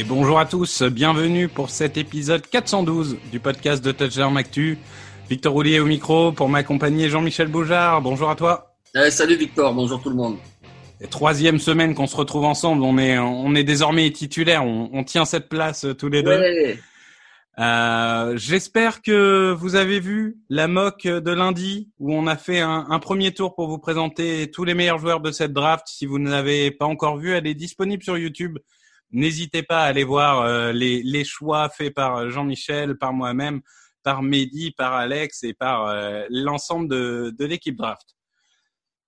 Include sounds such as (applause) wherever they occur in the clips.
Et bonjour à tous, bienvenue pour cet épisode 412 du podcast de Touchdown Actu. Victor Roulier au micro pour m'accompagner Jean-Michel Boujard. Bonjour à toi. Eh, salut Victor, bonjour tout le monde. Et troisième semaine qu'on se retrouve ensemble, on est, on est désormais titulaires, on, on tient cette place euh, tous les deux. Ouais. Euh, J'espère que vous avez vu la mock de lundi où on a fait un, un, premier tour pour vous présenter tous les meilleurs joueurs de cette draft. Si vous ne l'avez pas encore vu, elle est disponible sur YouTube. N'hésitez pas à aller voir euh, les, choix faits par Jean-Michel, par moi-même, par Mehdi, par Alex et par euh, l'ensemble de, de l'équipe draft.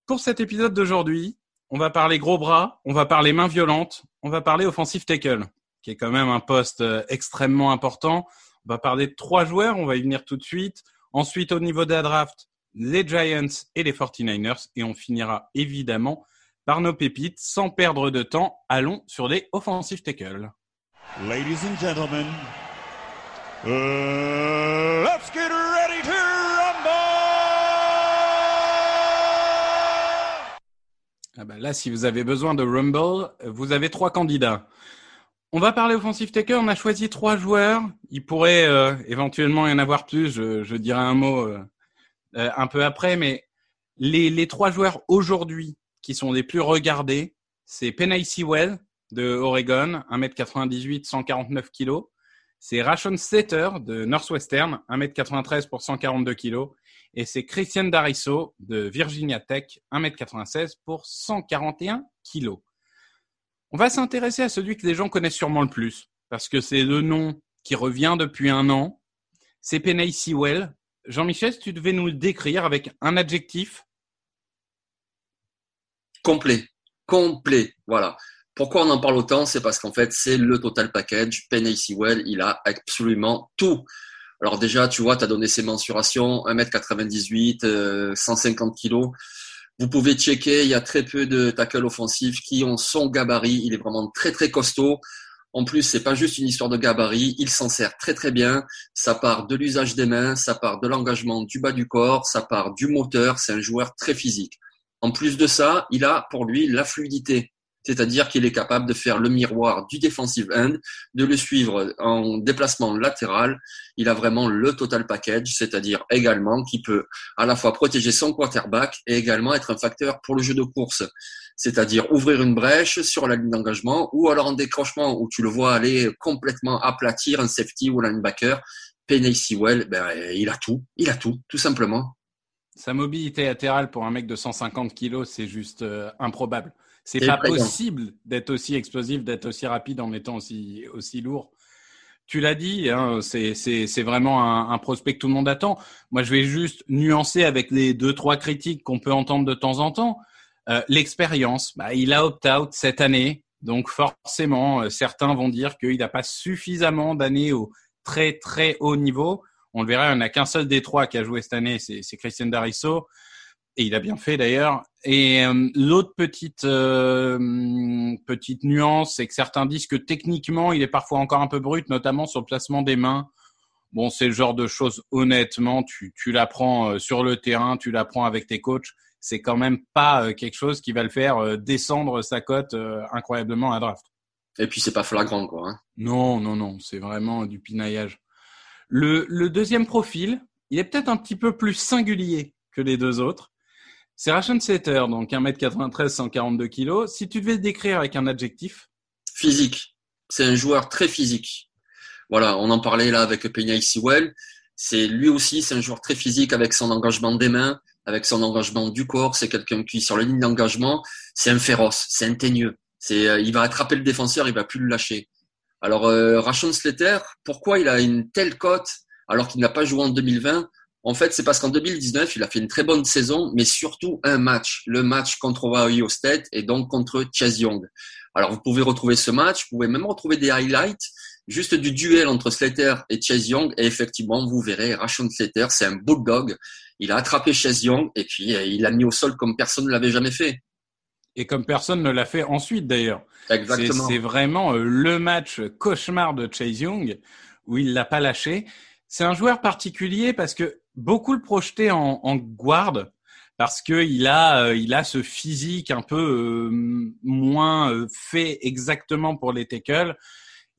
Pour cet épisode d'aujourd'hui, on va parler gros bras, on va parler main violente, on va parler offensive tackle, qui est quand même un poste euh, extrêmement important. On va parler de trois joueurs, on va y venir tout de suite. Ensuite, au niveau de la draft, les Giants et les 49ers. Et on finira évidemment par nos pépites. Sans perdre de temps, allons sur les offensive tackle. Ladies and gentlemen, uh, let's get ready to rumble! Ah ben là, si vous avez besoin de Rumble, vous avez trois candidats. On va parler offensive taker. On a choisi trois joueurs. Il pourrait euh, éventuellement y en avoir plus. Je, je dirai un mot euh, euh, un peu après, mais les, les trois joueurs aujourd'hui qui sont les plus regardés, c'est Penny Sewell de Oregon, 1m98, 149 kg. C'est Rashon Slater de Northwestern, 1m93 pour 142 kg. Et c'est Christian Darisso de Virginia Tech, 1m96 pour 141 kg. On va s'intéresser à celui que les gens connaissent sûrement le plus, parce que c'est le nom qui revient depuis un an. C'est Penny Sewell. Jean-Michel, tu devais nous le décrire avec un adjectif Complet. Complet. Voilà. Pourquoi on en parle autant? C'est parce qu'en fait, c'est le total package. Penny Sewell, il a absolument tout. Alors déjà, tu vois, tu as donné ses mensurations, 1m98, euh, 150 kg. Vous pouvez checker, il y a très peu de tackles offensifs qui ont son gabarit. Il est vraiment très très costaud. En plus, c'est pas juste une histoire de gabarit, il s'en sert très très bien. Ça part de l'usage des mains, ça part de l'engagement du bas du corps, ça part du moteur. C'est un joueur très physique. En plus de ça, il a pour lui la fluidité. C'est-à-dire qu'il est capable de faire le miroir du defensive end, de le suivre en déplacement latéral. Il a vraiment le total package, c'est-à-dire également qu'il peut à la fois protéger son quarterback et également être un facteur pour le jeu de course. C'est-à-dire ouvrir une brèche sur la ligne d'engagement ou alors en décrochement où tu le vois aller complètement aplatir un safety ou linebacker. Penny Sewell, ben, il a tout. Il a tout, tout simplement. Sa mobilité latérale pour un mec de 150 kilos, c'est juste euh, improbable. C'est pas présent. possible d'être aussi explosif, d'être aussi rapide en étant aussi, aussi lourd. Tu l'as dit, hein, c'est vraiment un, un, prospect que tout le monde attend. Moi, je vais juste nuancer avec les deux, trois critiques qu'on peut entendre de temps en temps. Euh, L'expérience, bah, il a opt-out cette année. Donc forcément, certains vont dire qu'il n'a pas suffisamment d'années au très très haut niveau. On le verra, il n'y en a qu'un seul des trois qui a joué cette année, c'est Christian Darisso. Et il a bien fait d'ailleurs. Et euh, l'autre petite euh, petite nuance, c'est que certains disent que techniquement, il est parfois encore un peu brut, notamment sur le placement des mains. Bon, c'est le genre de choses, honnêtement, tu, tu l'apprends euh, sur le terrain, tu l'apprends avec tes coachs. C'est quand même pas quelque chose qui va le faire descendre sa cote incroyablement à draft. Et puis c'est pas flagrant, quoi. Hein. Non, non, non, c'est vraiment du pinaillage. Le, le deuxième profil, il est peut-être un petit peu plus singulier que les deux autres. C'est Ration Setter, donc 1m93, 142 kg. Si tu devais le décrire avec un adjectif? Physique. C'est un joueur très physique. Voilà, on en parlait là avec Peña Sewell. C'est lui aussi, c'est un joueur très physique avec son engagement des mains, avec son engagement du corps. C'est quelqu'un qui, sur la ligne d'engagement, c'est un féroce, c'est un teigneux. C'est, euh, il va attraper le défenseur, il va plus le lâcher. Alors, euh, Rashon Slater, pourquoi il a une telle cote alors qu'il n'a pas joué en 2020 en fait, c'est parce qu'en 2019, il a fait une très bonne saison, mais surtout un match, le match contre Ohio State et donc contre Chase Young. Alors, vous pouvez retrouver ce match, vous pouvez même retrouver des highlights juste du duel entre Slater et Chase Young. Et effectivement, vous verrez, Rashon Slater, c'est un bulldog. Il a attrapé Chase Young et puis euh, il l'a mis au sol comme personne ne l'avait jamais fait. Et comme personne ne l'a fait ensuite d'ailleurs. Exactement. C'est vraiment euh, le match cauchemar de Chase Young où il l'a pas lâché. C'est un joueur particulier parce que beaucoup le projeter en, en guard parce que il a euh, il a ce physique un peu euh, moins euh, fait exactement pour les tackles.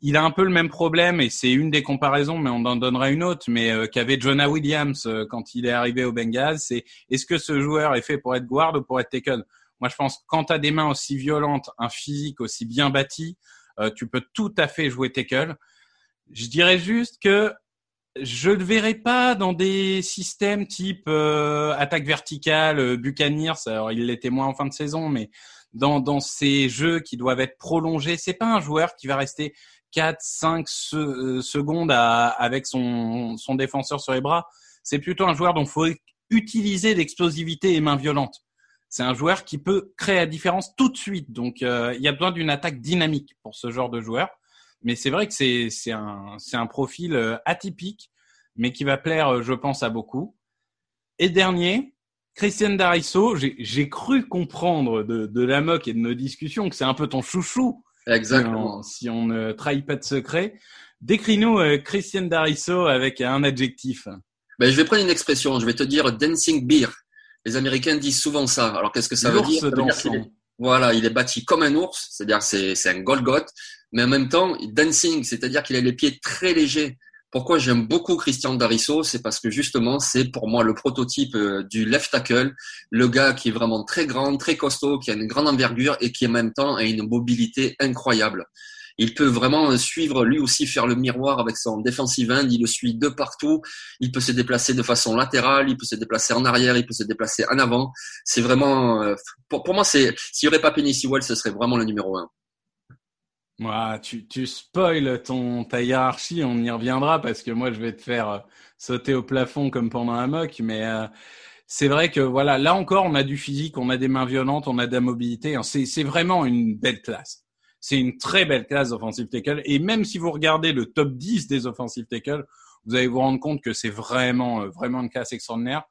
Il a un peu le même problème et c'est une des comparaisons, mais on en donnera une autre, mais qu'avait Jonah Williams quand il est arrivé au Bengals. C'est est-ce que ce joueur est fait pour être guard ou pour être tackle? Moi, je pense quand tu as des mains aussi violentes, un physique aussi bien bâti, tu peux tout à fait jouer tackle. Je dirais juste que je le verrai pas dans des systèmes type euh, attaque verticale, euh, Buccaneers. Alors il l'était moins en fin de saison, mais dans, ces jeux qui doivent être prolongés, c'est pas un joueur qui va rester 4, 5 euh, secondes avec son, son défenseur sur les bras. C'est plutôt un joueur dont il faut utiliser l'explosivité et main violente. C'est un joueur qui peut créer la différence tout de suite. Donc il y a besoin d'une attaque dynamique pour ce genre de joueur. Mais c'est vrai que c'est un un profil euh, atypique, mais qui va plaire, euh, je pense, à beaucoup. Et dernier, Christian Darisso, j'ai cru comprendre de, de la moque et de nos discussions que c'est un peu ton chouchou. Exactement. Si on, ne trahit pas de secret. Décris-nous euh, Christian Darisso avec un adjectif. Ben, je vais prendre une expression. Je vais te dire dancing beer. Les Américains disent souvent ça. Alors qu'est-ce que ça veut dire, ça veut dire Voilà, il est bâti comme un ours, c'est-à-dire c'est c'est un Golgoth mais en même temps, dancing, c'est-à-dire qu'il a les pieds très légers. Pourquoi j'aime beaucoup Christian Darisso C'est parce que justement, c'est pour moi le prototype euh, du left tackle, le gars qui est vraiment très grand, très costaud, qui a une grande envergure et qui en même temps a une mobilité incroyable. Il peut vraiment suivre, lui aussi, faire le miroir avec son defensive end. Il le suit de partout. Il peut se déplacer de façon latérale. Il peut se déplacer en arrière. Il peut se déplacer en avant. C'est vraiment, euh, pour, moi, c'est, s'il n'y aurait pas Penny Sewell, ce serait vraiment le numéro un tu, tu spoil ton, ta hiérarchie, on y reviendra parce que moi je vais te faire euh, sauter au plafond comme pendant un mock, mais euh, c'est vrai que voilà, là encore on a du physique, on a des mains violentes, on a de la mobilité, hein. c'est vraiment une belle classe. C'est une très belle classe d'offensive tackle et même si vous regardez le top 10 des offensive tackle, vous allez vous rendre compte que c'est vraiment euh, vraiment une classe extraordinaire.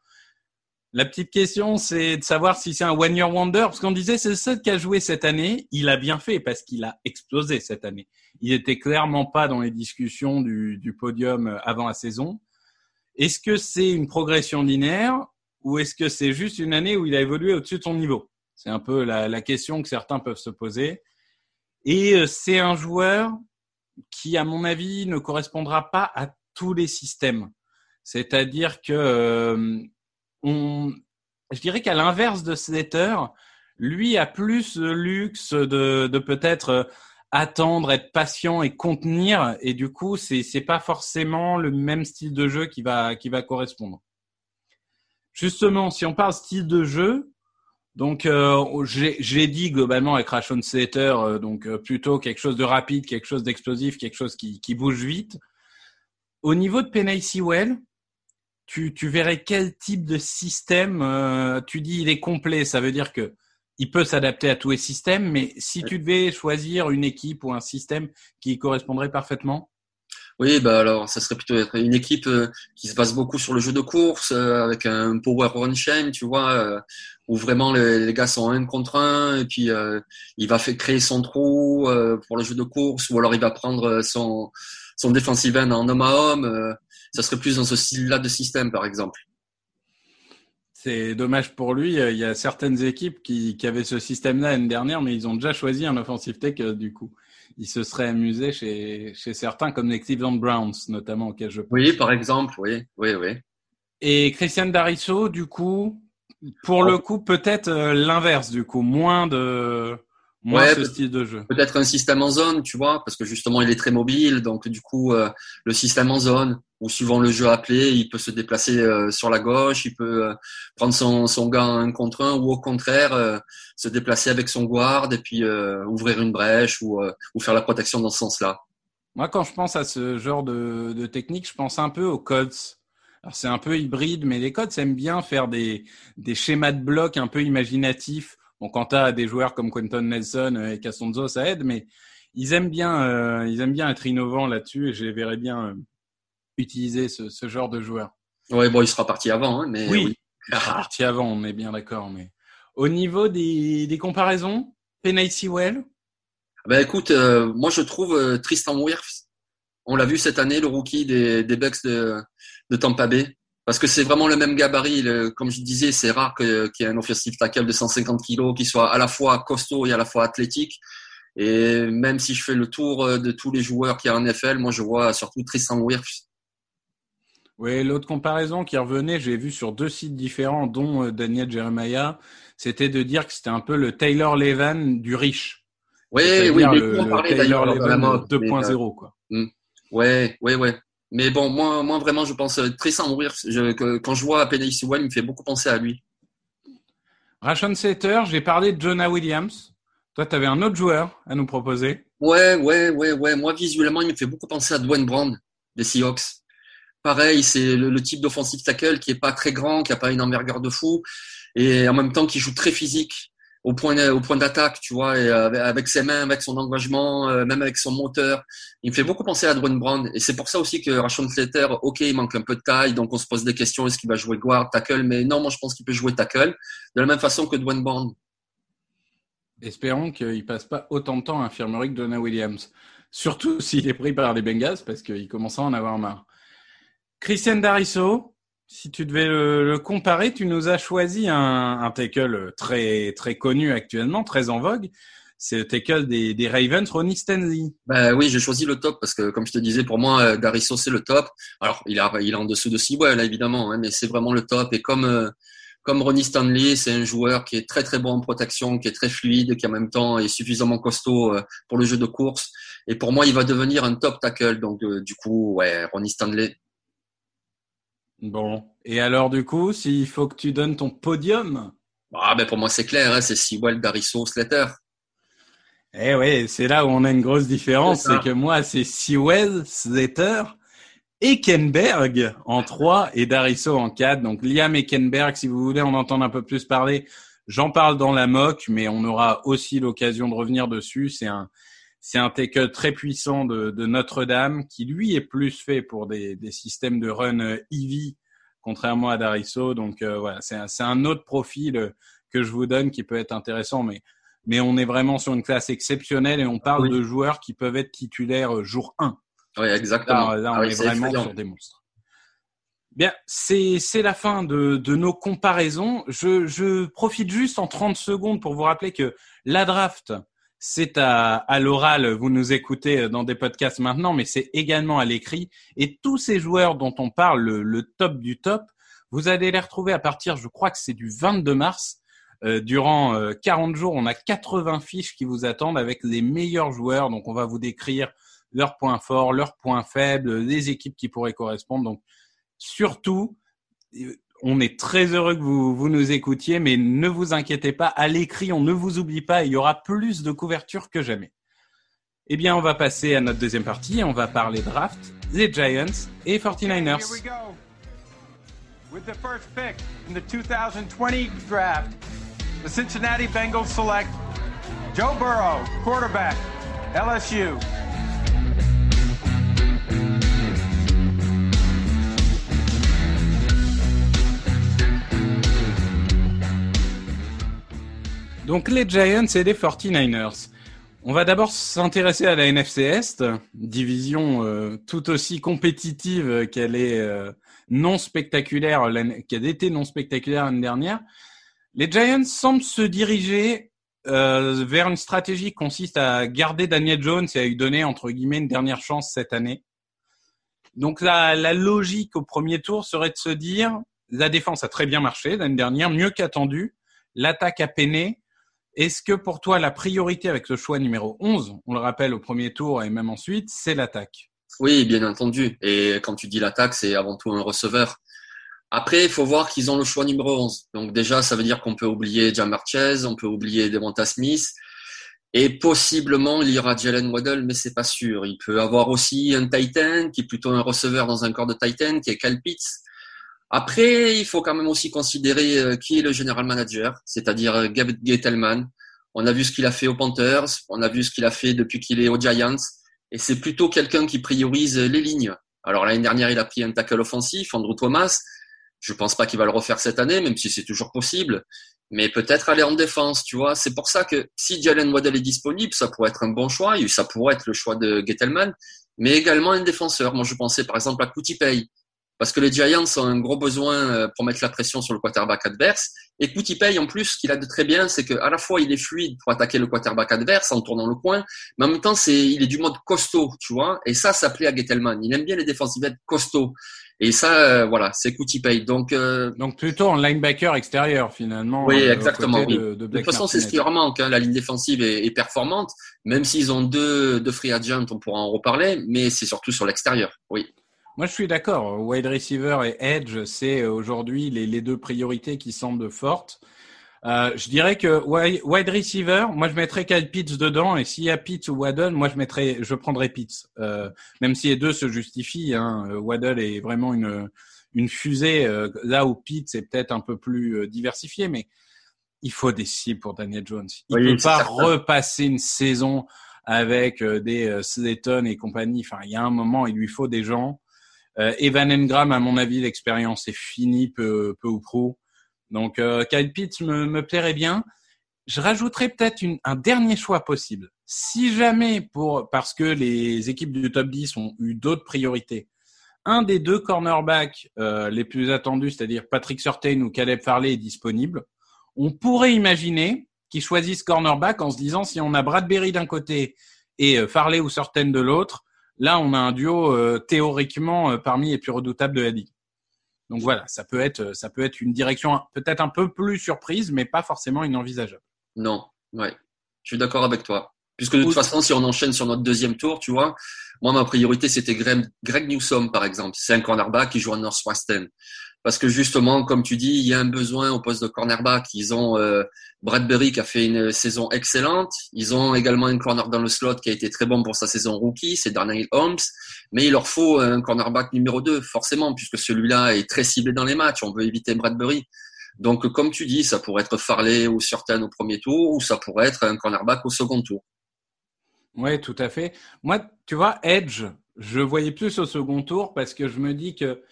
La petite question, c'est de savoir si c'est un one year wonder, parce qu'on disait c'est seul qui a joué cette année. Il a bien fait parce qu'il a explosé cette année. Il était clairement pas dans les discussions du, podium avant la saison. Est-ce que c'est une progression linéaire ou est-ce que c'est juste une année où il a évolué au-dessus de son niveau? C'est un peu la, question que certains peuvent se poser. Et euh, c'est un joueur qui, à mon avis, ne correspondra pas à tous les systèmes. C'est-à-dire que euh, on, je dirais qu'à l'inverse de Slater, lui a plus le luxe de, de peut-être euh, attendre, être patient et contenir, et du coup, c'est c'est pas forcément le même style de jeu qui va qui va correspondre. Justement, si on parle style de jeu, donc euh, j'ai dit globalement avec Rashon Slater, euh, donc euh, plutôt quelque chose de rapide, quelque chose d'explosif, quelque chose qui, qui bouge vite. Au niveau de Penny Sewell, tu, tu verrais quel type de système euh, Tu dis il est complet, ça veut dire que il peut s'adapter à tous les systèmes, mais si tu devais choisir une équipe ou un système qui correspondrait parfaitement Oui, bah alors ça serait plutôt être une équipe euh, qui se base beaucoup sur le jeu de course, euh, avec un power run chain, tu vois, euh, où vraiment les, gars sont un contre un, et puis euh, il va créer son trou pour le jeu de course, ou alors il va prendre son son defensive end en homme à homme. ça serait plus dans ce style-là de système, par exemple. C'est dommage pour lui. Il y a certaines équipes qui, avaient ce système-là l'année dernière, mais ils ont déjà choisi un offensive tech du coup. Ils se seraient amusés chez, chez certains, comme les Cleveland Browns, notamment, auxquels je pense. Oui, par exemple, oui, oui, oui. Et Christian Darisso, du coup, pour le coup, peut-être euh, l'inverse, du coup, moins de Ouais, ce peut- style de jeu. Peut-être un système en zone, tu vois, parce que justement il est très mobile, donc du coup euh, le système en zone, ou suivant le jeu appelé, il peut se déplacer euh, sur la gauche, il peut euh, prendre son, son gars en un contre un, ou au contraire euh, se déplacer avec son guard et puis euh, ouvrir une brèche ou, euh, ou faire la protection dans ce sens-là. Moi, quand je pense à ce genre de, de technique, je pense un peu aux Colts. Alors, c'est un peu hybride, mais les Colts aiment bien faire des, des schémas de blocs un peu imaginatifs. Bon, quand tu as des joueurs comme Quentin Nelson et Cassonzo, ça aide, mais ils aiment bien, euh, ils aiment bien être innovants là-dessus et je les verrais bien euh, utiliser ce, ce genre de joueurs. Ouais, bon, il sera parti avant, hein, mais Oui, il est parti avant, on est bien d'accord. Mais au niveau des, des comparaisons, Penny Sewell, Ben écoute, euh, moi je trouve euh, Tristan Wirfs, on l'a vu cette année, le rookie des, des Bucks de, de Tampa Bay, parce que c'est vraiment le même gabarit. le- comme je disais, c'est rare qu'il y ait un offensive tackle de 150 kilos qui soit à la fois costaud et à la fois athlétique. Et même si je fais le tour euh, de tous les joueurs qu'il y a en NFL, moi je vois surtout Tristan Wirfs. Oui, l'autre comparaison qui revenait, j'ai vu sur deux sites différents, dont euh, Daniel Jeremiah, c'était de dire que c'était un peu le Taylor Levan du riche. Oui, oui, mais le, on parlait Taylor d'ailleurs dans la Levan mode. mais, euh, 2.0, quoi. Ouais, ouais, ouais. Mais bon, moi, moi vraiment, je pense euh, Tristan Wirfs. Je, que, quand je vois Penny Sewell, il me fait beaucoup penser à lui. Rashon Slater, j'ai parlé de Jonah Williams. Toi, tu avais un autre joueur à nous proposer. Ouais, ouais, ouais, ouais. Moi, visuellement, il me fait beaucoup penser à Dwayne Brown des Seahawks. Pareil, c'est le, le type d'offensive tackle qui est pas très grand, qui a pas une envergure de fou, et en même temps qui joue très physique au point au point d'attaque, tu vois, et avec, avec ses mains, avec son engagement, euh, même avec son moteur. Il me fait beaucoup penser à Dwayne Brown, et c'est pour ça aussi que Rashon Slater, ok, il manque un peu de taille, donc on se pose des questions, est-ce qu'il va jouer guard, tackle, mais non, moi je pense qu'il peut jouer tackle, de la même façon que Dwayne Brown. Espérons qu'il passe pas autant de temps à l'infirmerie que Jonah Williams. Surtout s'il est pris par les Bengals, parce qu'il commence à en avoir marre. Christian Darisso, si tu devais le, le comparer, tu nous as choisi un, un tackle très, très connu actuellement, très en vogue. C'est le tackle des, des Ravens, Ronnie Stanley. Ben oui, j'ai choisi le top parce que, comme je te disais, pour moi, euh, Darisso, c'est le top. Alors, il, a, il est en dessous de Sewell, là, évidemment, hein, mais c'est vraiment le top. Et comme, euh, comme Ronnie Stanley, c'est un joueur qui est très, très bon en protection, qui est très fluide, qui en même temps est suffisamment costaud euh, pour le jeu de course. Et pour moi, il va devenir un top tackle. Donc, euh, du coup, ouais, Ronnie Stanley. Bon. Et alors, du coup, s'il faut que tu donnes ton podium, Ah, ben pour moi, c'est clair, hein, c'est Sewell, Darisso, Slater. Eh oui, c'est là où on a une grosse différence, C'est que moi, c'est Sewell, Slater, Ekenberg en 3 et Darisso en 4. Donc Liam Ekenberg, si vous voulez en entendre un peu plus parler, j'en parle dans la mock, mais on aura aussi l'occasion de revenir dessus. C'est un, c'est un tackle très puissant de, de Notre-Dame qui lui est plus fait pour des, des systèmes de run euh, EV, contrairement à Darisso. Donc euh, voilà, c'est un, autre profil euh, que je vous donne qui peut être intéressant, mais mais on est vraiment sur une classe exceptionnelle et on parle Oui. de joueurs qui peuvent être titulaires euh, jour 1. Oui, exactement. Là, là, on Ah est vraiment effrayant. sur des monstres. Bien, c'est c'est la fin de, de nos comparaisons. Je, je profite juste en 30 secondes pour vous rappeler que la draft, c'est à, à l'oral, vous nous écoutez dans des podcasts maintenant, mais c'est également à l'écrit. Et tous ces joueurs dont on parle, le, le top du top, vous allez les retrouver à partir, je crois que c'est du 22 mars. Euh, durant euh, 40 jours, on a 80 fiches qui vous attendent avec les meilleurs joueurs. Donc, on va vous décrire leurs points forts, leurs points faibles, les équipes qui pourraient correspondre. Donc, surtout, euh, on est très heureux que vous, vous nous écoutiez, mais ne vous inquiétez pas, à l'écrit, on ne vous oublie pas, il y aura plus de couverture que jamais. Eh bien, on va passer à notre deuxième partie, on va parler draft, les Giants et 49ers. Here we go. With the first pick in the 2020 draft, the Cincinnati Bengals select Joe Burrow, quarterback, LSU. Donc les Giants et les 49ers. On va d'abord s'intéresser à la NFC Est, division euh, tout aussi compétitive qu'elle est euh, non spectaculaire, qu'elle était non spectaculaire l'année dernière. Les Giants semblent se diriger euh, vers une stratégie qui consiste à garder Daniel Jones et à lui donner entre guillemets une dernière chance cette année. Donc la, la logique au premier tour serait de se dire la défense a très bien marché l'année dernière, mieux qu'attendu. L'attaque a peiné. Est-ce que pour toi, la priorité avec ce choix numéro 11, on le rappelle au premier tour et même ensuite, c'est l'attaque? Oui, bien entendu. Et quand tu dis l'attaque, c'est avant tout un receveur. Après, il faut voir qu'ils ont le choix numéro 11. Donc déjà, ça veut dire qu'on peut oublier Jamar Chase, on peut oublier Devonta Smith. Et possiblement, il y aura Jalen Waddell, mais c'est pas sûr. Il peut avoir aussi un Titan, qui est plutôt un receveur dans un corps de Titan, qui est Kyle Pitts. Après, il faut quand même aussi considérer euh, qui est le general manager, c'est-à-dire euh, Gabe Gettleman. On a vu ce qu'il a fait aux Panthers, on a vu ce qu'il a fait depuis qu'il est aux Giants, et c'est plutôt quelqu'un qui priorise les lignes. Alors l'année dernière, il a pris un tackle offensif, Andrew Thomas. Je pense pas qu'il va le refaire cette année, même si c'est toujours possible. Mais peut-être aller en défense, tu vois. C'est pour ça que si Jalen Waddell est disponible, ça pourrait être un bon choix. Ça pourrait être le choix de Gettleman, mais également un défenseur. Moi, je pensais par exemple à Pay parce que les Giants ont un gros besoin euh, pour mettre la pression sur le quarterback adverse. Et paye en plus, ce qu'il a de très bien, c'est qu'à la fois il est fluide pour attaquer le quarterback adverse en tournant le coin, mais en même temps c'est il est du mode costaud, tu vois. Et ça, ça plaît à Gettelman. Il aime bien les défensifs costauds. Et ça, euh, voilà, c'est paye Donc euh, donc plutôt en linebacker extérieur finalement. Oui, exactement. De, de, toute façon, c'est ce qui leur manque. Hein. La ligne défensive est, est performante, même s'ils ont deux deux free agents, on pourra en reparler, mais c'est surtout sur l'extérieur. Oui. Moi, je suis d'accord. Wide receiver et edge, c'est euh, aujourd'hui les, les, deux priorités qui semblent fortes. Euh, je dirais que wide receiver, moi je mettrais Kyle Pitts dedans et s'il y a Pitts ou Waddle, moi je mettrais, je prendrais Pitts. Euh, même si les deux se justifient, hein, Waddle est vraiment une une fusée euh, là où Pitts est peut-être un peu plus diversifié, mais il faut des cibles pour Daniel Jones. Il ne peut pas repasser une saison avec des Slayton et compagnie. Enfin, il y a un moment, il lui faut des gens Evan Engram, à mon avis, l'expérience est finie peu, peu ou prou. Donc euh, Kyle Pitts me, me plairait bien. Je rajouterais peut-être un dernier choix possible. Si jamais, pour parce que les équipes du top 10 ont eu d'autres priorités, un des deux cornerbacks euh, les plus attendus, c'est-à-dire Patrick Surtain ou Caleb Farley, est disponible, on pourrait imaginer qu'ils choisissent cornerback en se disant si on a Bradbury d'un côté et euh, Farley ou Surtain de l'autre, Là, on a un duo euh, théoriquement euh, parmi les plus redoutables de la ligue. Donc voilà, ça peut être, euh, ça peut être une direction peut-être un peu plus surprise, mais pas forcément inenvisageable. Non, ouais, je suis d'accord avec toi. Puisque de toute façon, si on enchaîne sur notre deuxième tour, tu vois, moi ma priorité c'était Greg, Greg Newsom par exemple. C'est un cornerback qui joue à Northwestern parce que justement, comme tu dis, il y a un besoin au poste de cornerback. Ils ont euh, Bradbury qui a fait une saison excellente. Ils ont également un corner dans le slot qui a été très bon pour sa saison rookie, c'est Darnell Holmes. Mais il leur faut un cornerback numéro 2, forcément, puisque celui-là est très ciblé dans les matchs. On veut éviter Bradbury. Donc, comme tu dis, ça pourrait être Farley ou Surtain au premier tour, ou ça pourrait être un cornerback au second tour. Oui, tout à fait. Moi, tu vois, Edge, je voyais plus au second tour parce que je me dis que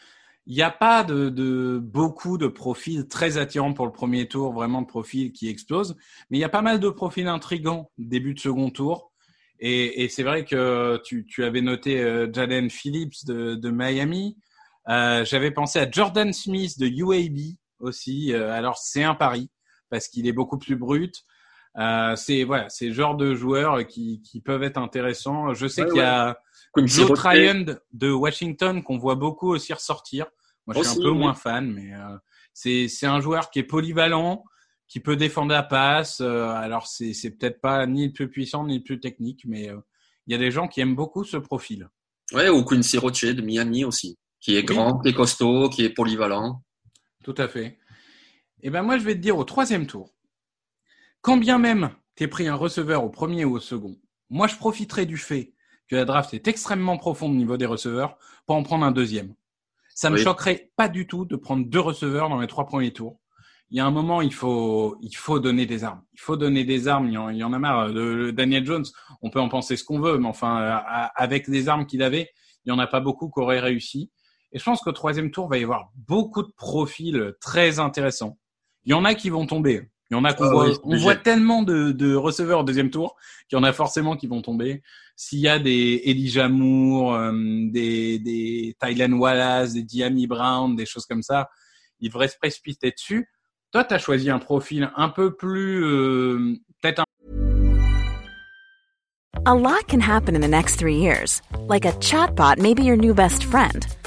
il n'y a pas de, de, beaucoup de profils très attirants pour le premier tour, vraiment de profils qui explosent, mais il y a pas mal de profils intrigants début de second tour. Et, et c'est vrai que tu, tu avais noté euh, Jalen Phillips de, de Miami. Euh, J'avais pensé à Jordan Smith de UAB aussi. Euh, alors c'est un pari parce qu'il est beaucoup plus brut. Euh, c'est voilà, c'est le genre de joueurs qui, qui peuvent être intéressants. Je sais qu'il y a Joe Tryon de Washington qu'on voit beaucoup aussi ressortir. Moi, je suis un peu moins fan, mais euh, c'est un joueur qui est polyvalent, qui peut défendre la passe. Euh, alors c'est c'est peut-être pas ni le plus puissant ni le plus technique, mais euh, il y a des gens qui aiment beaucoup ce profil. Ouais, ou Quincy Roche de Miami aussi, qui est grand, qui est costaud, qui est polyvalent. Tout à fait. Et eh ben moi je vais te dire au troisième tour, quand bien même tu pris un receveur au premier ou au second, moi je profiterai du fait que la draft est extrêmement profonde au niveau des receveurs pour en prendre un deuxième. Ça me choquerait pas du tout de prendre deux receveurs dans les trois premiers tours. il y a un moment, il faut, il faut donner des armes. Il faut donner des armes. Il y en, il y en a marre. Daniel Jones, on peut en penser ce qu'on veut, mais enfin, euh, avec les armes qu'il avait, il y en a pas beaucoup qui auraient réussi. Et je pense qu'au troisième tour, il va y avoir beaucoup de profils très intéressants. Il y en a qui vont tomber. Il y en a qu'on Ah voit, oui, on voit tellement de, de receveurs au deuxième tour qu'il y en a forcément qui vont tomber. S'il y a des Elijah Moore, euh, des, des Tylen Wallace, des Diami Brown, des choses comme ça, ils devraient se précipiter dessus. Toi, tu as choisi un profil un peu plus, euh, peut-être un A lot can happen in the next three years. Like a chatbot may be your new best friend.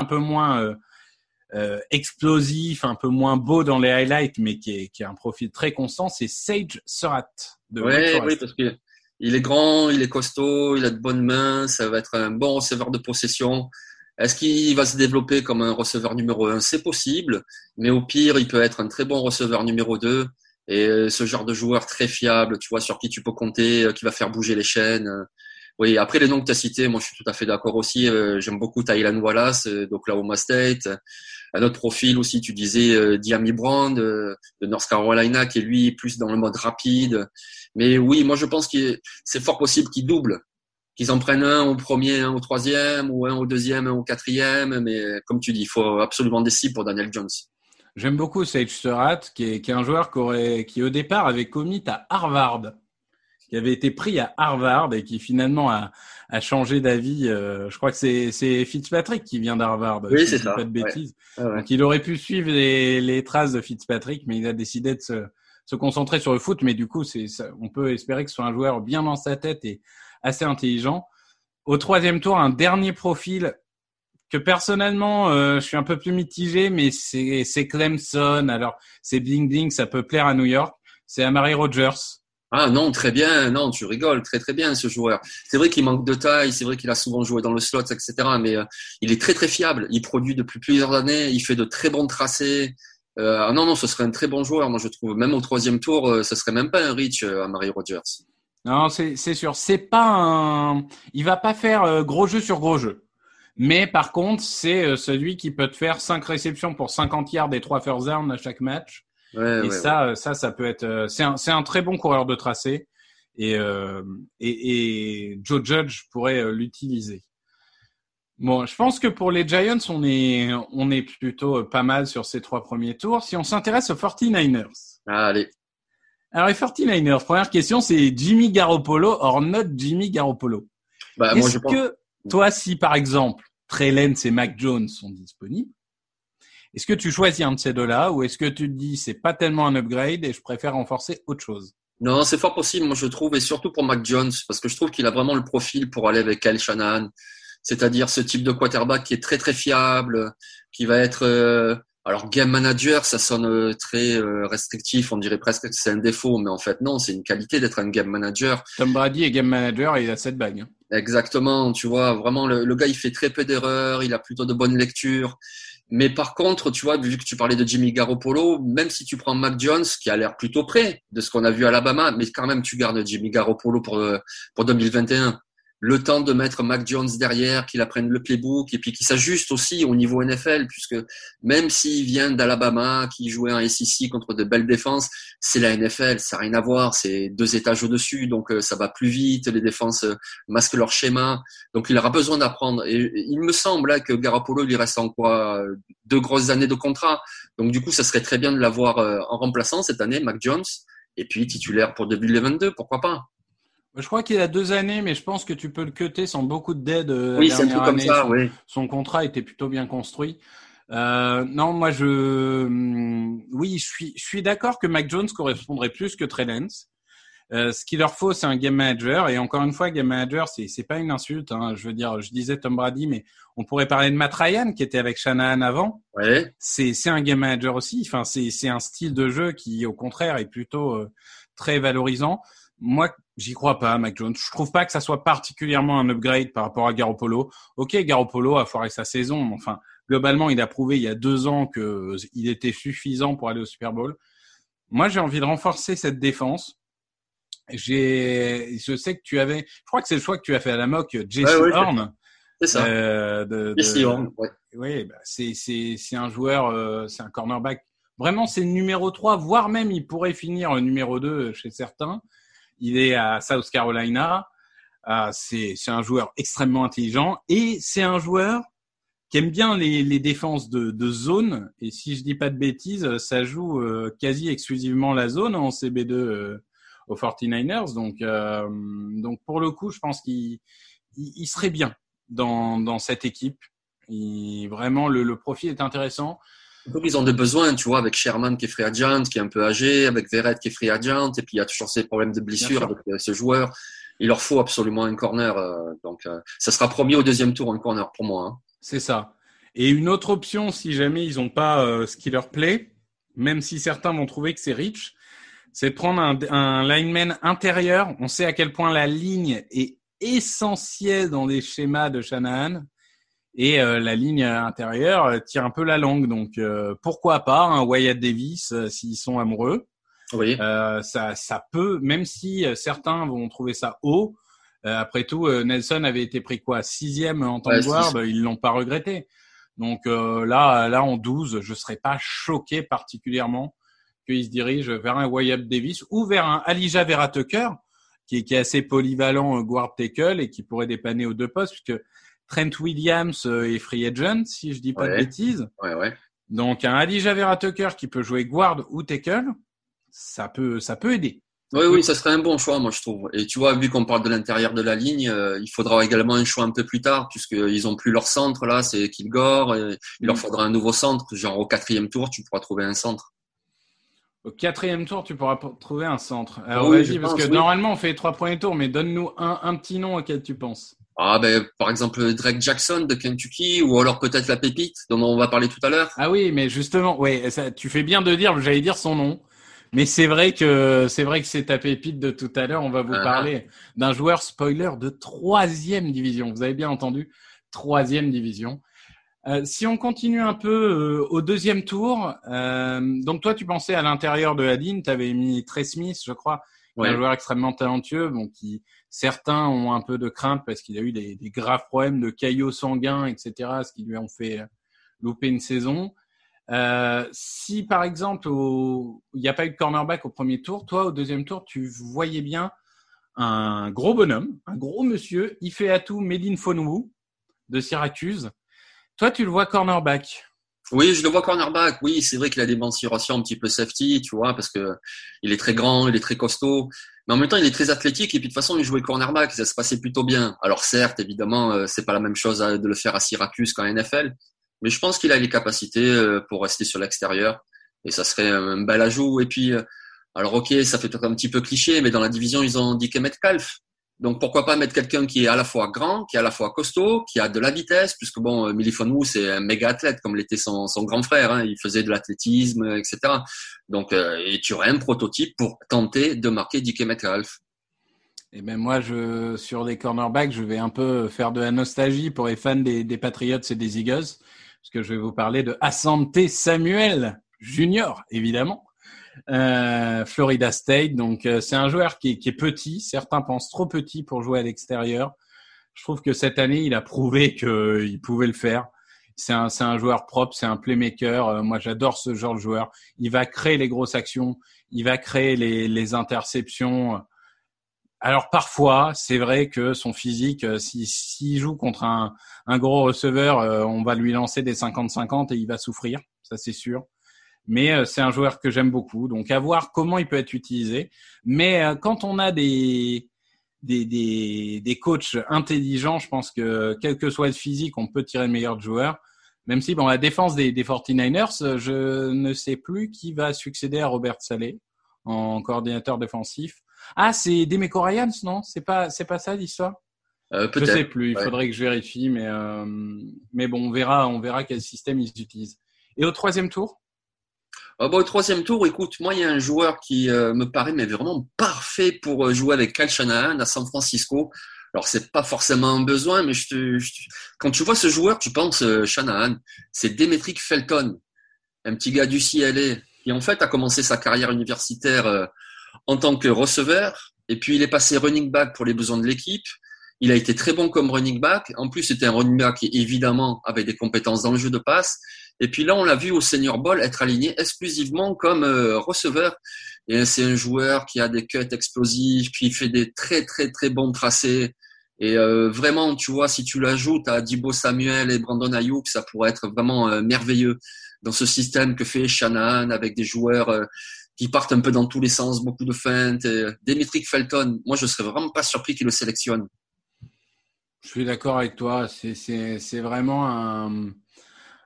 Un peu moins euh, euh, explosif, un peu moins beau dans les highlights, mais qui est, qui est un profil très constant, c'est Sage Surratt de Ouais, oui, parce que il est grand, il est costaud, il a de bonnes mains, ça va être un bon receveur de possession. Est-ce qu'il va se développer comme un receveur numéro un? C'est possible, mais au pire, il peut être un très bon receveur numéro 2 et euh, ce genre de joueur très fiable, tu vois, sur qui tu peux compter, qui va faire bouger les chaînes. Oui, après les noms que tu as cités, moi je suis tout à fait d'accord aussi. euh, J'aime beaucoup Tylan Wallace euh, d'Oklahoma State. Un autre profil aussi, tu disais euh, Diami Brown de, North Carolina, qui est lui plus dans le mode rapide. Mais oui, moi je pense que c'est fort possible qu'ils doublent, qu'ils en prennent un au premier, un au troisième, ou un au deuxième, un au quatrième. Mais comme tu dis, il faut absolument des cibles pour Daniel Jones. J'aime beaucoup Sage Surratt, qui est, un joueur qui, qui au départ avait commit à Harvard, qui avait été pris à Harvard et qui finalement a, a changé d'avis. euh, je crois que c'est Fitzpatrick qui vient d'Harvard. Oui, c'est ça, Pas de bêtises. Ouais. Donc il aurait pu suivre les, les traces de Fitzpatrick, mais il a décidé de se, se concentrer sur le foot. Mais du coup, c'est on peut espérer que ce soit un joueur bien dans sa tête et assez intelligent. Au troisième tour, un dernier profil que personnellement, euh, je suis un peu plus mitigé, mais c'est c'est Clemson. Alors, c'est bling bling, ça peut plaire à New York. C'est Amari Rogers. Ah non, très bien, non, tu rigoles, très très bien ce joueur. C'est vrai qu'il manque de taille, c'est vrai qu'il a souvent joué dans le slot, etc. Mais euh, il est très très fiable. Il produit depuis plusieurs années, il fait de très bons tracés. Euh, ah non non, ce serait un très bon joueur, moi je trouve. Même au troisième tour, euh, ce serait même pas un reach euh, à Marie Rogers. Non, c'est sûr. C'est pas un. Il va pas faire gros jeu sur gros jeu. Mais par contre, c'est celui qui peut te faire 5 réceptions pour 50 yards et 3 first down à chaque match. Ouais, et ouais, ça, euh, ça, ça peut être. euh, C'est un, c'est un très bon coureur de tracé. Et, euh, et, et Joe Judge pourrait l'utiliser. Bon, je pense que pour les Giants, on est, on est plutôt pas mal sur ces trois premiers tours. Si on s'intéresse aux 49ers. Ah, allez. Alors, les 49ers, première question, c'est Jimmy Garoppolo or not Jimmy Garoppolo? Bah, moi Est-ce pense. que toi, si par exemple Trey Lance et Mac Jones sont disponibles, est-ce que tu choisis un de ces deux-là ou est-ce que tu te dis c'est pas tellement un upgrade et je préfère renforcer autre chose? Non, c'est fort possible, moi je trouve, et surtout pour Mac Jones, parce que je trouve qu'il a vraiment le profil pour aller avec Kyle Shanahan, c'est-à-dire ce type de quarterback qui est très très fiable, qui va être, euh, alors game manager, ça sonne euh, très euh, restrictif, on dirait presque que c'est un défaut, mais en fait non, c'est une qualité d'être un game manager. Tom Brady est game manager et il a cette bague. Exactement, tu vois, vraiment le, le gars il fait très peu d'erreurs, il a plutôt de bonnes lectures. Mais par contre, tu vois, vu que tu parlais de Jimmy Garoppolo, même si tu prends Mac Jones, qui a l'air plutôt près de ce qu'on a vu à Alabama, mais quand même tu gardes Jimmy Garoppolo pour, euh, pour 2021. Le temps de mettre Mac Jones derrière, qu'il apprenne le playbook et puis qu'il s'ajuste aussi au niveau NFL, puisque même s'il vient d'Alabama, qui jouait en SEC contre de belles défenses, c'est la NFL, ça n'a rien à voir, c'est deux étages au-dessus, donc euh, ça va plus vite, les défenses euh, masquent leur schéma, donc il aura besoin d'apprendre. Et, il me semble que Garoppolo, il lui reste encore euh, deux grosses années de contrat, donc du coup, ça serait très bien de l'avoir en remplaçant cette année, Mac Jones, Et puis titulaire pour 2022, pourquoi pas Je crois qu'il a deux années, mais je pense que tu peux le cuter sans beaucoup de dead. euh, Oui, c'est un truc comme ça, Son- oui. Son contrat était plutôt bien construit. Euh, non, moi je, hum, oui, je suis, je suis d'accord que Mac Jones correspondrait plus que Trey Lance. Euh, ce qu'il leur faut, c'est un game manager. Et encore une fois, game manager, c'est c'est pas une insulte. Hein. Je veux dire, je disais Tom Brady, mais on pourrait parler de Matt Ryan qui était avec Shanahan avant. Ouais. C'est c'est un game manager aussi. Enfin, c'est c'est un style de jeu qui, au contraire, est plutôt euh, très valorisant. Moi, j'y crois pas, Mac Jones. Je trouve pas que ça soit particulièrement un upgrade par rapport à Garoppolo. Ok, Garoppolo a foiré sa saison, mais enfin, globalement, il a prouvé il y a deux ans que il était suffisant pour aller au Super Bowl. Moi, j'ai envie de renforcer cette défense. J'ai, je sais que tu avais, je crois que c'est le choix que tu as fait à la moque, Jesse Ouais, Horn. C'est ça. Euh, de, Jesse de- Horn, ouais. Oui, bah, c'est c'est c'est un joueur, euh, c'est un cornerback. Vraiment, c'est le numéro 3, voire même il pourrait finir le numéro 2 chez certains. Il est à South Carolina. Ah, c'est un joueur extrêmement intelligent et c'est un joueur qui aime bien les, défenses de, zone. Et si je dis pas de bêtises, ça joue euh, quasi exclusivement la zone en CB2 euh, aux 49ers. Donc, euh, donc pour le coup, je pense qu'il il, il serait bien dans, cette équipe. Vraiment, le, le profil est intéressant. Ils ont des besoins, tu vois, avec Sherman qui est free agent, qui est un peu âgé, avec Verrett qui est free agent, et puis il y a toujours ces problèmes de blessure avec euh, ces joueurs. Il leur faut absolument un corner. euh, donc, euh, ça sera premier au deuxième tour, un corner pour moi. hein. C'est ça. Et une autre option, si jamais ils n'ont pas euh, ce qui leur plaît, même si certains vont trouver que c'est rich, c'est de prendre un, un lineman intérieur. On sait à quel point la ligne est essentielle dans les schémas de Shanahan. Et euh, la ligne intérieure euh, tire un peu la langue. Donc euh, pourquoi pas un Wyatt Davis euh, s'ils sont amoureux. Oui. Euh, ça, ça peut, même si certains vont trouver ça haut. euh, après tout, euh, Nelson avait été pris quoi sixième en temps Ouais, de gloire, six. bah, ils l'ont pas regretté. Donc euh, là, là en 12, je serais pas choqué particulièrement qu'il se dirige vers un Wyatt Davis ou vers un Alija Vera Tucker, qui est, qui est assez polyvalent euh, guard tackle et qui pourrait dépanner aux deux postes, puisque Trent Williams euh, est free agent, si je dis pas de bêtises. Ouais, ouais. Donc un Alija Vera Tucker qui peut jouer guard ou tackle, ça peut, ça peut aider. Oui, oui, ça serait un bon choix, moi, je trouve. Et tu vois, vu qu'on parle de l'intérieur de la ligne, euh, il faudra également un choix un peu plus tard, puisqu'ils ont plus leur centre, là, c'est Kilgore. et il leur Mm. faudra un nouveau centre. Genre, au quatrième tour, tu pourras trouver un centre. Au quatrième tour, tu pourras trouver un centre. Alors Oui, vas-y, parce pense, que oui. normalement on fait les trois premiers tours, mais donne-nous un, un petit nom auquel tu penses. Ah, ben, par exemple, Drake Jackson de Kentucky, ou alors peut-être la pépite, dont on va parler tout à l'heure. Ah oui, mais justement, ouais, ça, tu fais bien de dire, j'allais dire son nom, mais c'est vrai que c'est vrai que c'est ta pépite de tout à l'heure. On va vous Ah. parler d'un joueur spoiler de troisième division. Vous avez bien entendu, troisième division. Euh, si on continue un peu euh, au deuxième tour, euh, donc toi tu pensais à l'intérieur de la ligne, tu avais mis Trey Smith, je crois, Ouais. un joueur extrêmement talentueux, bon, qui certains ont un peu de crainte parce qu'il a eu des, des graves problèmes de caillots sanguins, etc., ce qui lui ont fait euh, louper une saison. Euh, si par exemple il n'y a pas eu de cornerback au premier tour, toi au deuxième tour tu voyais bien un gros bonhomme, un gros monsieur, Ifeatu Medine Fonwu de Syracuse. Toi tu le vois cornerback. Oui, je le vois cornerback. Oui, c'est vrai qu'il a des mensurations un petit peu safety, tu vois, parce que il est très grand, il est très costaud. Mais en même temps, il est très athlétique et puis de toute façon, il jouait cornerback, ça se passait plutôt bien. Alors certes, évidemment, euh, c'est pas la même chose de le faire à Syracuse qu'en NFL, mais je pense qu'il a les capacités euh, pour rester sur l'extérieur et ça serait un bel ajout. Et puis, euh, alors ok, ça fait un petit peu cliché, mais dans la division, ils ont DK Metcalf. Donc pourquoi pas mettre quelqu'un qui est à la fois grand, qui est à la fois costaud, qui a de la vitesse, puisque bon, euh, Milifonwu c'est un méga athlète comme l'était son, grand frère, hein, il faisait de l'athlétisme, etc. Donc euh, et tu aurais un prototype pour tenter de marquer DK Metcalf. Et ben moi, je sur les cornerbacks, je vais un peu faire de la nostalgie pour les fans des, des Patriots et des Eagles, parce que je vais vous parler de Asante Samuel Junior, évidemment, euh, Florida State. Donc euh, c'est un joueur qui est, qui est petit. Certains pensent trop petit pour jouer à l'extérieur. Je trouve que cette année, il a prouvé (laughs) qu'il pouvait le faire. C'est un, un joueur propre, c'est un playmaker. Euh, moi, j'adore ce genre de joueur. Il va créer les grosses actions, il va créer les, les interceptions. Alors parfois, c'est vrai que son physique, euh, si- s'il joue contre un, un gros receveur, on va lui lancer des 50-50 et il va souffrir, ça c'est sûr. Mais euh, c'est un joueur que j'aime beaucoup. Donc à voir comment il peut être utilisé. Mais euh, quand on a des des, des, des coachs intelligents, je pense que quel que soit le physique, on peut tirer le meilleur joueur. Même si, bon, la défense des, des 49ers, je ne sais plus qui va succéder à Robert Saleh en coordinateur défensif. Ah, c'est Demeco Ryans, non? C'est pas, c'est pas ça l'histoire? Euh, Je sais plus. Il faudrait que je vérifie, mais euh, mais bon, on verra, on verra quel système ils utilisent. Et au troisième tour? Ah bon, au troisième tour, écoute, moi, il y a un joueur qui euh, me paraît mais vraiment parfait pour euh, jouer avec Kyle Shanahan à San Francisco. Alors, c'est pas forcément un besoin, mais quand tu vois ce joueur, tu penses euh, Shanahan. C'est Demetric Felton, un petit gars du CLA, qui en fait a commencé sa carrière universitaire euh, en tant que receveur, et puis il est passé running back pour les besoins de l'équipe. Il a été très bon comme running back. En plus, c'était un running back qui, évidemment, avait des compétences dans le jeu de passe. Et puis là, on l'a vu au Senior Bowl être aligné exclusivement comme euh, receveur. Et c'est un joueur qui a des cuts explosifs, qui fait des très, très, très bons tracés. Et euh, vraiment, tu vois, si tu l'ajoutes à Dibo Samuel et Brandon Ayuk, ça pourrait être vraiment euh, merveilleux dans ce système que fait Shanahan avec des joueurs qui partent un peu dans tous les sens, beaucoup de feintes. Et, Dimitri Felton, moi, je serais vraiment pas surpris qu'il le sélectionne. Je suis d'accord avec toi. C'est vraiment un,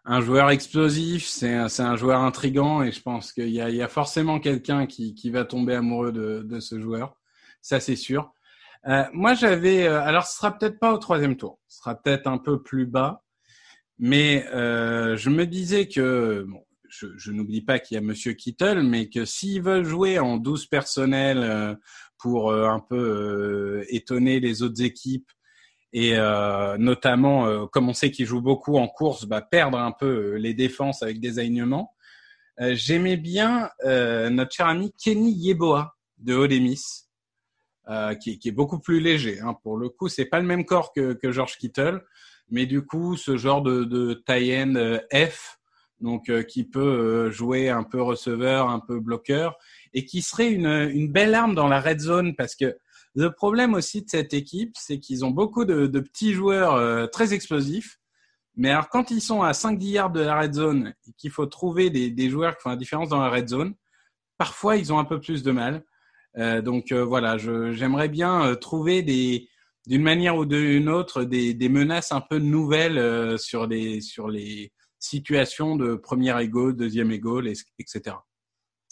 un, joueur explosif. C'est un, joueur intrigant et je pense qu'il y, y, a forcément quelqu'un qui, qui, va tomber amoureux de, de ce joueur. Ça, c'est sûr. Euh, moi, j'avais. Euh, alors, ce sera peut-être pas au troisième tour. Ce sera peut-être un peu plus bas. Mais euh, je me disais que bon, je, je n'oublie pas qu'il y a Monsieur Kittle, mais que s'ils veulent jouer en 12 personnels euh, pour euh, un peu étonner les autres équipes et euh, notamment, euh, comme on sait qu'il joue beaucoup en course, bah, perdre un peu les défenses avec des alignements. Euh, J'aimais bien notre cher ami Kenny Yeboah de Ole Miss, qui, qui, est beaucoup plus léger. Hein. Pour le coup, c'est pas le même corps que, que George Kittle, mais du coup, ce genre de, de tie-end F, donc qui peut jouer un peu receveur, un peu bloqueur, et qui serait une, une belle arme dans la red zone parce que le problème aussi de cette équipe, c'est qu'ils ont beaucoup de, de petits joueurs euh, très explosifs. Mais alors, quand ils sont à 5 yards de la red zone et qu'il faut trouver des, des, joueurs qui font la différence dans la red zone, parfois ils ont un peu plus de mal. Euh, donc euh, voilà, j'aimerais bien euh, trouver des, d'une manière ou d'une autre, des, des, menaces un peu nouvelles euh, sur les sur les situations de première ego, deuxième ego, etc.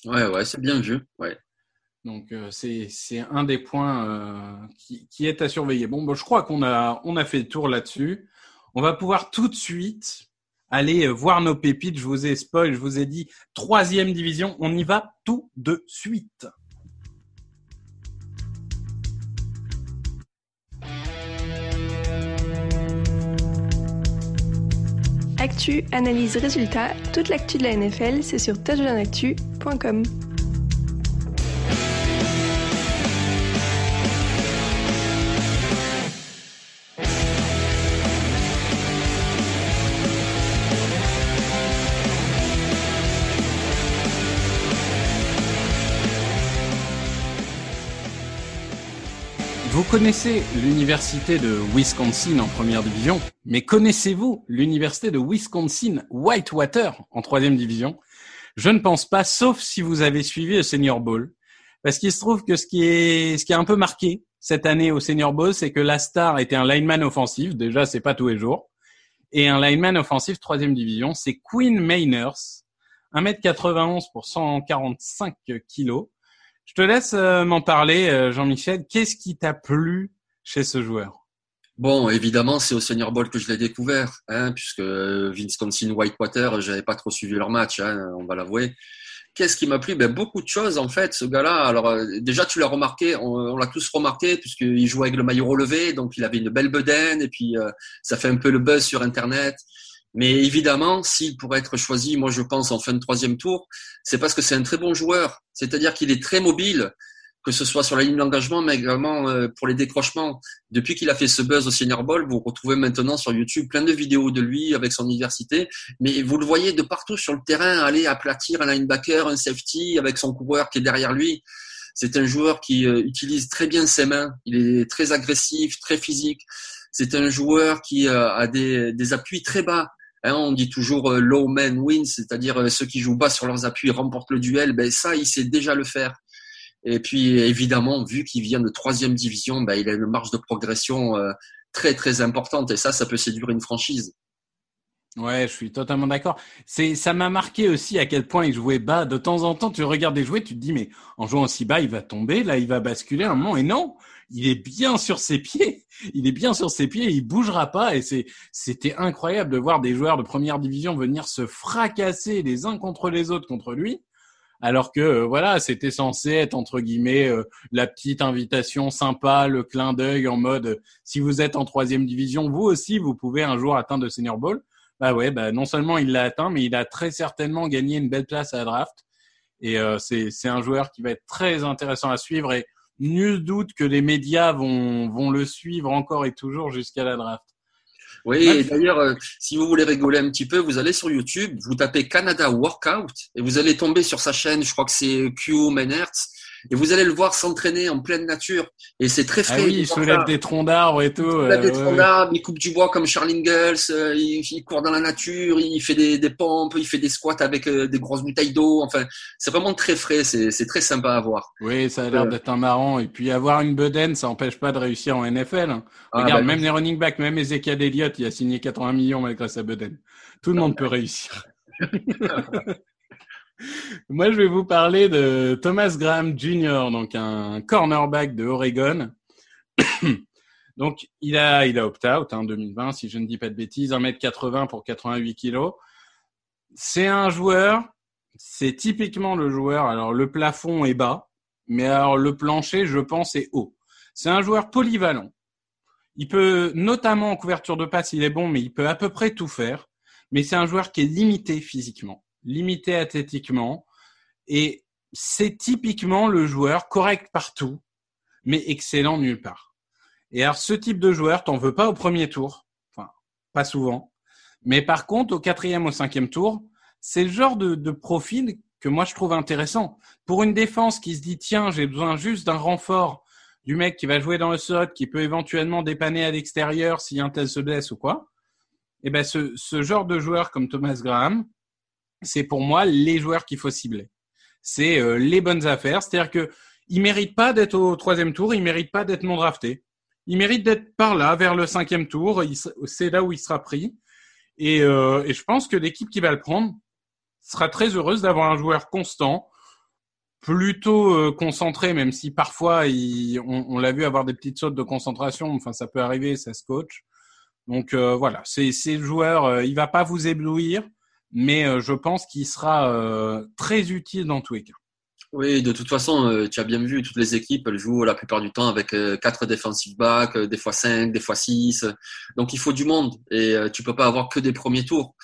Ouais, ouais, c'est bien vu. Ouais. Donc euh, c'est un des points euh, qui, qui, est à surveiller. Bon, bon je crois qu'on a, on a fait le tour là-dessus. On va pouvoir tout de suite aller voir nos pépites. Je vous ai spoil, je vous ai dit troisième division. On y va tout de suite. Actu, analyse, résultat, toute l'actu de la NFL, c'est sur touchdownactu.com. connaissez l'université de Wisconsin en première division, mais connaissez-vous l'université de Wisconsin Whitewater en troisième division? Je ne pense pas, sauf si vous avez suivi le Senior Bowl, parce qu'il se trouve que ce qui est ce qui est un peu marqué cette année au Senior Bowl, c'est que la star était un lineman offensif. Déjà, c'est pas tous les jours, et un lineman offensif troisième division, c'est Quinn Mainers, 1m91 pour 145 kilos. Je te laisse euh, m'en parler, euh, Jean-Michel. Qu'est-ce qui t'a plu chez ce joueur? Bon, évidemment, c'est au Senior Bowl que je l'ai découvert, hein, puisque Wisconsin Whitewater, j'avais pas trop suivi leur match, hein, on va l'avouer. Qu'est-ce qui m'a plu? Ben, Beaucoup de choses, en fait, ce gars-là. Alors, euh, déjà, tu l'as remarqué, on, on l'a tous remarqué, puisqu'il jouait avec le maillot relevé, donc il avait une belle bedaine, et puis euh, ça fait un peu le buzz sur Internet. Mais évidemment, s'il pourrait être choisi, moi je pense en fin de troisième tour, c'est parce que c'est un très bon joueur. C'est-à-dire qu'il est très mobile, que ce soit sur la ligne d'engagement, mais également euh, pour les décrochements. Depuis qu'il a fait ce buzz au Senior Bowl, vous retrouvez maintenant sur YouTube plein de vidéos de lui avec son université. Mais vous le voyez de partout sur le terrain aller aplatir un linebacker, un safety avec son coureur qui est derrière lui. C'est un joueur qui euh, utilise très bien ses mains. Il est très agressif, très physique. C'est un joueur qui euh, a des, des appuis très bas Hein, on dit toujours euh, low man wins, c'est-à-dire euh, ceux qui jouent bas sur leurs appuis remportent le duel. Ben ça, il sait déjà le faire. Et puis évidemment, vu qu'il vient de troisième division, ben, il a une marge de progression euh, très très importante. Et ça, ça peut séduire une franchise. Ouais, je suis totalement d'accord. C'est, ça m'a marqué aussi à quel point il jouait bas. De temps en temps, tu regardes des jouer, tu te dis, mais en jouant aussi bas, il va tomber, là, il va basculer un moment. Et non, il est bien sur ses pieds. (laughs) Il est bien sur ses pieds, il bougera pas. Et c'est, c'était incroyable de voir des joueurs de première division venir se fracasser les uns contre les autres contre lui. Alors que euh, voilà, c'était censé être entre guillemets euh, la petite invitation sympa, le clin d'œil en mode si vous êtes en troisième division, vous aussi vous pouvez un jour atteindre le senior ball. Bah ouais, bah non seulement il l'a atteint, mais il a très certainement gagné une belle place à la draft. Et euh, c'est un joueur qui va être très intéressant à suivre et nul doute que les médias vont, vont le suivre encore et toujours jusqu'à la draft. Oui, d'ailleurs, euh, si vous voulez rigoler un petit peu, vous allez sur YouTube, vous tapez Canada Workout et vous allez tomber sur sa chaîne, je crois que c'est Q Menhertz, et vous allez le voir s'entraîner en pleine nature. Et c'est très frais. Ah oui, il soulève des troncs d'arbres et tout. Il soulève des troncs d'arbres, il coupe du bois comme Charles Ingalls, euh, il, court dans la nature, il fait des, des pompes, il fait des squats avec euh, des grosses bouteilles d'eau. Enfin, c'est vraiment très frais, c'est très sympa à voir. Oui, ça a l'air euh, d'être un marrant. Et puis avoir une bedaine, ça n'empêche pas de réussir en NFL. Hein. Ah, Regarde, bah, même les running backs, même Ezekiel Elliott, il a signé 80 millions malgré sa bedaine. Tout le monde peut (laughs) réussir. (laughs) Moi, je vais vous parler de Thomas Graham Jr., donc un cornerback de Oregon. (coughs) donc, il a, il opt-out en hein, 2020, si je ne dis pas de bêtises, 1m80 pour 88 kg. C'est un joueur, c'est typiquement le joueur, alors le plafond est bas, mais alors le plancher, je pense, est haut. C'est un joueur polyvalent. Il peut, notamment en couverture de passe, il est bon, mais il peut à peu près tout faire. Mais c'est un joueur qui est limité physiquement limité athlétiquement, et c'est typiquement le joueur correct partout, mais excellent nulle part. Et alors, ce type de joueur, t'en veux pas au premier tour, enfin, pas souvent, mais par contre, au quatrième, au cinquième tour, c'est le genre de, profil que moi je trouve intéressant. Pour une défense qui se dit, tiens, j'ai besoin juste d'un renfort du mec qui va jouer dans le slot, qui peut éventuellement dépanner à l'extérieur si un tel se blesse ou quoi, et eh ben ce, ce genre de joueur comme Thomas Graham, c'est pour moi les joueurs qu'il faut cibler. C'est euh, les bonnes affaires. C'est-à-dire que il mérite pas d'être au troisième tour, il mérite pas d'être non drafté. Il mérite d'être par là, vers le cinquième tour. C'est là où il sera pris. Et, euh, et je pense que l'équipe qui va le prendre sera très heureuse d'avoir un joueur constant, plutôt euh, concentré, même si parfois il, on, l'a vu avoir des petites sautes de concentration. Enfin, ça peut arriver, ça se coach. Donc voilà, c'est le joueur. il va pas vous éblouir mais euh, je pense qu'il sera euh, très utile dans tous les cas. Oui, de toute façon, euh, tu as bien vu, toutes les équipes elles jouent la plupart du temps avec quatre defensive backs, des fois cinq, des fois six. Donc il faut du monde et tu peux pas avoir que des premiers tours.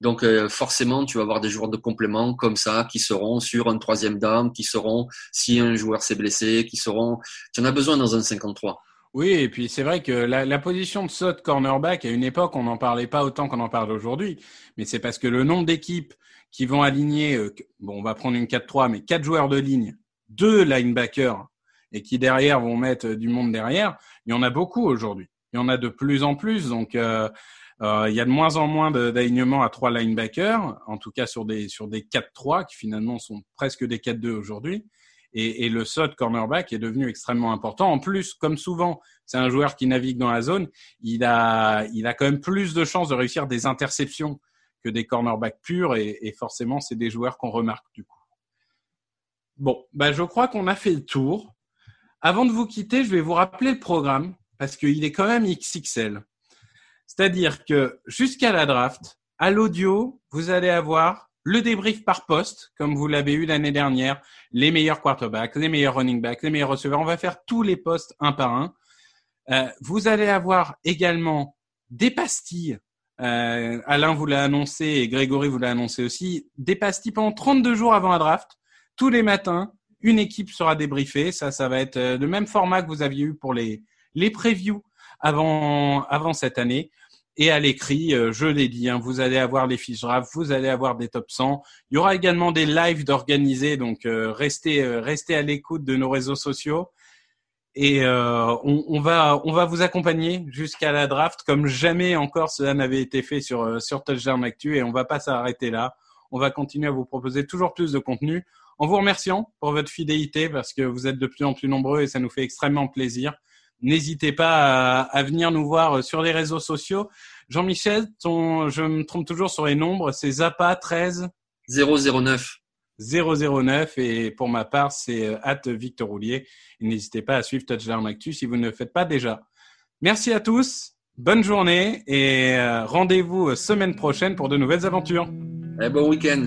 Donc forcément, tu vas avoir des joueurs de complément comme ça qui seront sur un troisième dame, qui seront si un joueur s'est blessé, qui seront. Tu en as besoin dans un 53. Oui, et puis c'est vrai que la, position de saut cornerback, à une époque, on n'en parlait pas autant qu'on en parle aujourd'hui, mais c'est parce que le nombre d'équipes qui vont aligner, euh, bon, on va prendre une 4-3, mais quatre joueurs de ligne, deux linebackers, et qui derrière vont mettre euh, du monde derrière, il y en a beaucoup aujourd'hui. Il y en a de plus en plus, donc euh, il y a de moins en moins d'alignement à trois linebackers, en tout cas sur des sur des 4-3 qui finalement sont presque des 4-2 aujourd'hui. Et, et le SOT cornerback est devenu extrêmement important. En plus, comme souvent, c'est un joueur qui navigue dans la zone, il a, il a quand même plus de chances de réussir des interceptions que des cornerbacks purs. Et, et forcément, c'est des joueurs qu'on remarque du coup. Bon, bah, je crois qu'on a fait le tour. Avant de vous quitter, je vais vous rappeler le programme parce qu'il est quand même XXL. C'est-à-dire que jusqu'à la draft, à l'audio, vous allez avoir le débrief par poste, comme vous l'avez eu l'année dernière, les meilleurs quarterbacks, les meilleurs running backs, les meilleurs receveurs. On va faire tous les postes un par un. Euh, vous allez avoir également des pastilles. Euh, Alain vous l'a annoncé et Grégory vous l'a annoncé aussi. Des pastilles pendant 32 jours avant la draft. Tous les matins, une équipe sera débriefée. Ça, ça va être euh, le même format que vous aviez eu pour les, les previews avant, avant cette année. Et à l'écrit, euh, je l'ai dit, hein, vous allez avoir les fiches draft, vous allez avoir des top 100. Il y aura également des lives d'organiser, donc euh, restez, euh, restez à l'écoute de nos réseaux sociaux. et on, va on va vous accompagner jusqu'à la draft comme jamais encore cela n'avait été fait sur sur Touchdown Actu et on va pas s'arrêter là. On va continuer à vous proposer toujours plus de contenu en vous remerciant pour votre fidélité parce que vous êtes de plus en plus nombreux et ça nous fait extrêmement plaisir. N'hésitez pas à, à, venir nous voir sur les réseaux sociaux. Jean-Michel, ton, je me trompe toujours sur les nombres, c'est Zappa 13 009. 009 et pour ma part c'est at Victor Roulier. N'hésitez pas à suivre Touchdown Actu si vous ne le faites pas déjà. Merci à tous, bonne journée et rendez-vous semaine prochaine pour de nouvelles aventures. Et bon week-end.